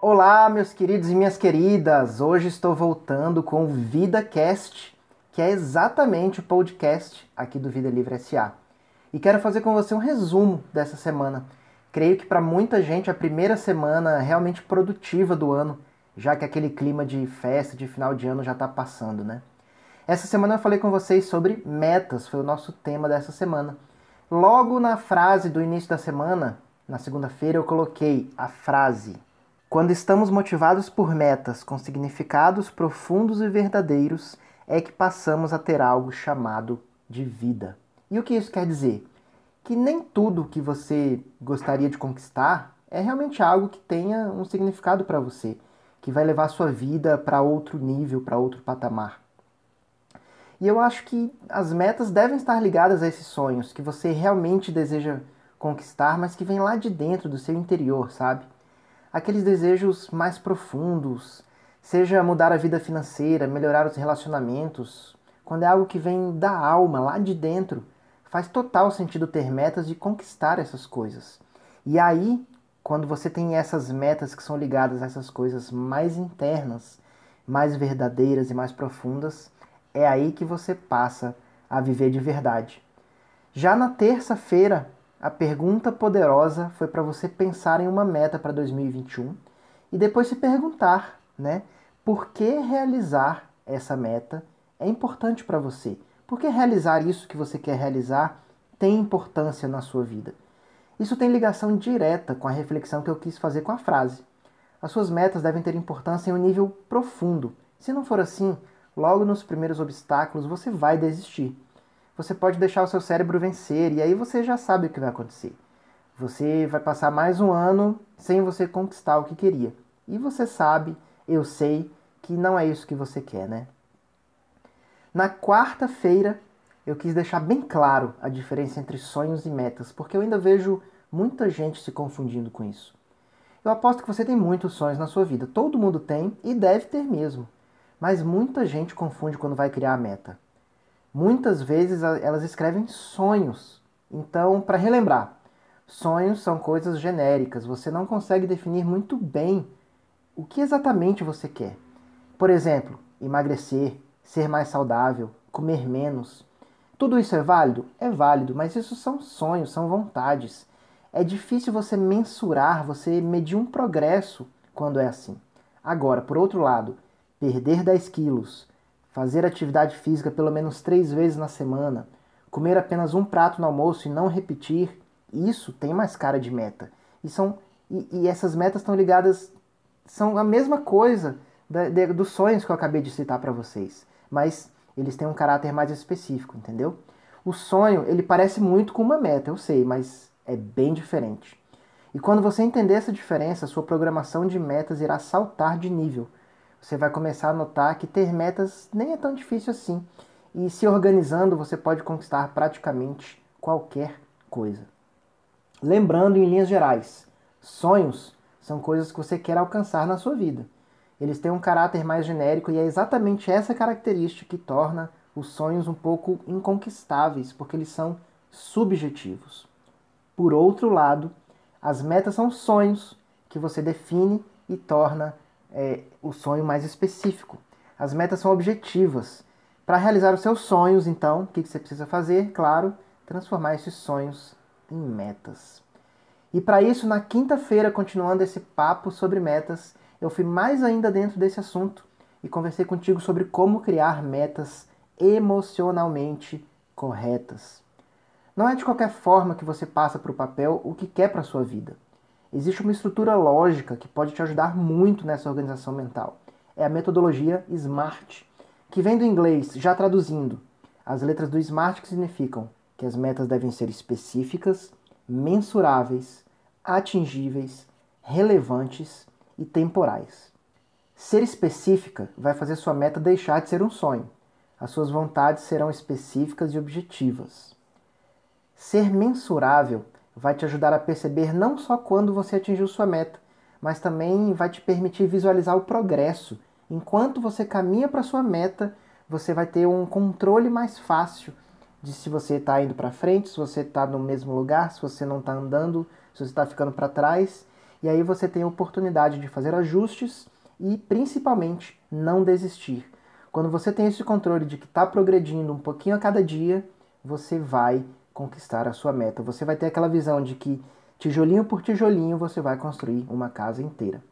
Olá, meus queridos e minhas queridas! Hoje estou voltando com o VidaCast, que é exatamente o podcast aqui do Vida Livre SA. E quero fazer com você um resumo dessa semana. Creio que para muita gente a primeira semana realmente produtiva do ano, já que aquele clima de festa de final de ano já está passando, né? Essa semana eu falei com vocês sobre metas, foi o nosso tema dessa semana. Logo na frase do início da semana, na segunda-feira, eu coloquei a frase quando estamos motivados por metas com significados profundos e verdadeiros, é que passamos a ter algo chamado de vida. E o que isso quer dizer? Que nem tudo que você gostaria de conquistar é realmente algo que tenha um significado para você, que vai levar a sua vida para outro nível, para outro patamar. E eu acho que as metas devem estar ligadas a esses sonhos que você realmente deseja conquistar, mas que vem lá de dentro do seu interior, sabe? aqueles desejos mais profundos, seja mudar a vida financeira, melhorar os relacionamentos, quando é algo que vem da alma, lá de dentro, faz total sentido ter metas de conquistar essas coisas. E aí, quando você tem essas metas que são ligadas a essas coisas mais internas, mais verdadeiras e mais profundas, é aí que você passa a viver de verdade. Já na terça-feira, a pergunta poderosa foi para você pensar em uma meta para 2021 e depois se perguntar, né, por que realizar essa meta é importante para você? Por que realizar isso que você quer realizar tem importância na sua vida? Isso tem ligação direta com a reflexão que eu quis fazer com a frase. As suas metas devem ter importância em um nível profundo. Se não for assim, logo nos primeiros obstáculos você vai desistir você pode deixar o seu cérebro vencer e aí você já sabe o que vai acontecer. Você vai passar mais um ano sem você conquistar o que queria. E você sabe, eu sei, que não é isso que você quer, né? Na quarta-feira, eu quis deixar bem claro a diferença entre sonhos e metas, porque eu ainda vejo muita gente se confundindo com isso. Eu aposto que você tem muitos sonhos na sua vida. Todo mundo tem e deve ter mesmo. Mas muita gente confunde quando vai criar a meta muitas vezes elas escrevem sonhos. Então, para relembrar, sonhos são coisas genéricas, você não consegue definir muito bem o que exatamente você quer. Por exemplo, emagrecer, ser mais saudável, comer menos. Tudo isso é válido? É válido, mas isso são sonhos, são vontades. É difícil você mensurar, você medir um progresso quando é assim. Agora, por outro lado, perder 10 quilos, fazer atividade física pelo menos três vezes na semana, comer apenas um prato no almoço e não repetir, isso tem mais cara de meta. E, são, e, e essas metas estão ligadas, são a mesma coisa da, de, dos sonhos que eu acabei de citar para vocês, mas eles têm um caráter mais específico, entendeu? O sonho, ele parece muito com uma meta, eu sei, mas é bem diferente. E quando você entender essa diferença, sua programação de metas irá saltar de nível você vai começar a notar que ter metas nem é tão difícil assim. E se organizando, você pode conquistar praticamente qualquer coisa. Lembrando, em linhas gerais, sonhos são coisas que você quer alcançar na sua vida. Eles têm um caráter mais genérico e é exatamente essa característica que torna os sonhos um pouco inconquistáveis, porque eles são subjetivos. Por outro lado, as metas são sonhos que você define e torna é, o sonho mais específico. As metas são objetivas. Para realizar os seus sonhos, então, o que, que você precisa fazer? Claro, transformar esses sonhos em metas. E para isso, na quinta-feira, continuando esse papo sobre metas, eu fui mais ainda dentro desse assunto e conversei contigo sobre como criar metas emocionalmente corretas. Não é de qualquer forma que você passa para o papel o que quer para a sua vida. Existe uma estrutura lógica que pode te ajudar muito nessa organização mental. É a metodologia SMART, que vem do inglês, já traduzindo. As letras do SMART que significam que as metas devem ser específicas, mensuráveis, atingíveis, relevantes e temporais. Ser específica vai fazer sua meta deixar de ser um sonho. As suas vontades serão específicas e objetivas. Ser mensurável vai te ajudar a perceber não só quando você atingiu sua meta, mas também vai te permitir visualizar o progresso. Enquanto você caminha para sua meta, você vai ter um controle mais fácil de se você está indo para frente, se você está no mesmo lugar, se você não está andando se você está ficando para trás, e aí você tem a oportunidade de fazer ajustes e principalmente não desistir. Quando você tem esse controle de que está progredindo um pouquinho a cada dia, você vai conquistar a sua meta. Você vai ter aquela visão de que tijolinho por tijolinho você vai construir uma casa inteira.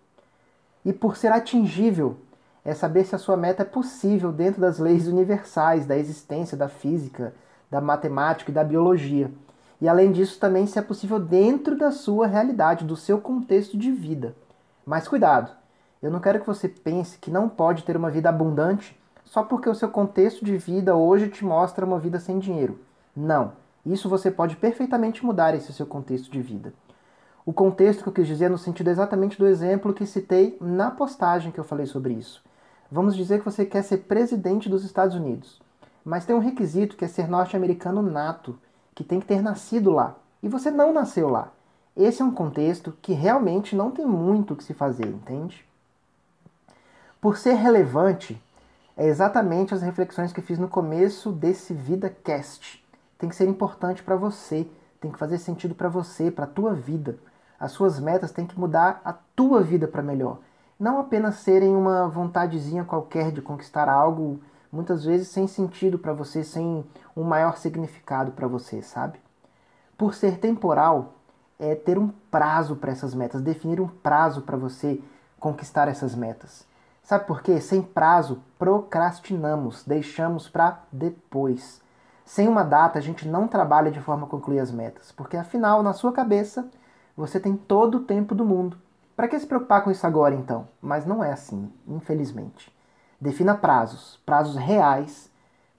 E por ser atingível, é saber se a sua meta é possível dentro das leis universais da existência, da física, da matemática e da biologia. E além disso, também se é possível dentro da sua realidade, do seu contexto de vida. Mas cuidado, eu não quero que você pense que não pode ter uma vida abundante só porque o seu contexto de vida hoje te mostra uma vida sem dinheiro. Não, isso você pode perfeitamente mudar esse seu contexto de vida. O contexto que eu quis dizer é no sentido exatamente do exemplo que citei na postagem que eu falei sobre isso. Vamos dizer que você quer ser presidente dos Estados Unidos, mas tem um requisito que é ser norte-americano nato, que tem que ter nascido lá, e você não nasceu lá. Esse é um contexto que realmente não tem muito o que se fazer, entende? Por ser relevante, é exatamente as reflexões que fiz no começo desse Vida Cast. Tem que ser importante para você, tem que fazer sentido para você, para a tua vida. As suas metas têm que mudar a tua vida para melhor. Não apenas serem uma vontadezinha qualquer de conquistar algo, muitas vezes sem sentido para você, sem um maior significado para você, sabe? Por ser temporal, é ter um prazo para essas metas, definir um prazo para você conquistar essas metas. Sabe por quê? Sem prazo, procrastinamos, deixamos para depois. Sem uma data, a gente não trabalha de forma a concluir as metas, porque afinal, na sua cabeça, você tem todo o tempo do mundo. Para que se preocupar com isso agora então? Mas não é assim, infelizmente. Defina prazos, prazos reais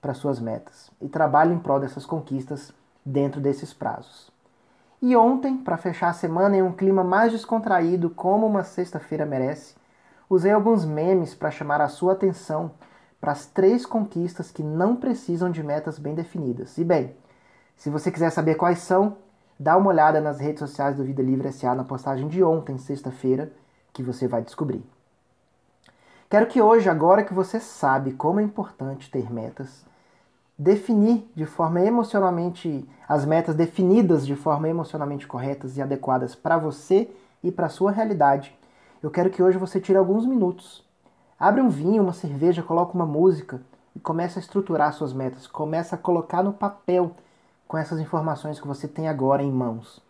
para suas metas e trabalhe em prol dessas conquistas dentro desses prazos. E ontem, para fechar a semana em um clima mais descontraído, como uma sexta-feira merece, usei alguns memes para chamar a sua atenção para as três conquistas que não precisam de metas bem definidas. E bem, se você quiser saber quais são, Dá uma olhada nas redes sociais do Vida Livre SA na postagem de ontem, sexta-feira, que você vai descobrir. Quero que hoje, agora que você sabe como é importante ter metas, definir de forma emocionalmente as metas definidas de forma emocionalmente corretas e adequadas para você e para sua realidade. Eu quero que hoje você tire alguns minutos. Abre um vinho, uma cerveja, coloque uma música e comece a estruturar suas metas. Comece a colocar no papel com essas informações que você tem agora em mãos.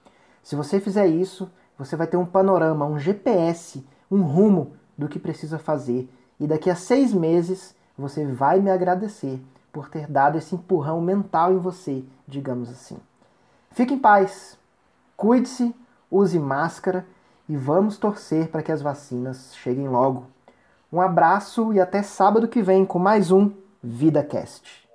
Se você fizer isso, você vai ter um panorama, um GPS, um rumo do que precisa fazer. E daqui a seis meses você vai me agradecer por ter dado esse empurrão mental em você, digamos assim. Fique em paz, cuide-se, use máscara e vamos torcer para que as vacinas cheguem logo. Um abraço e até sábado que vem com mais um VidaCast.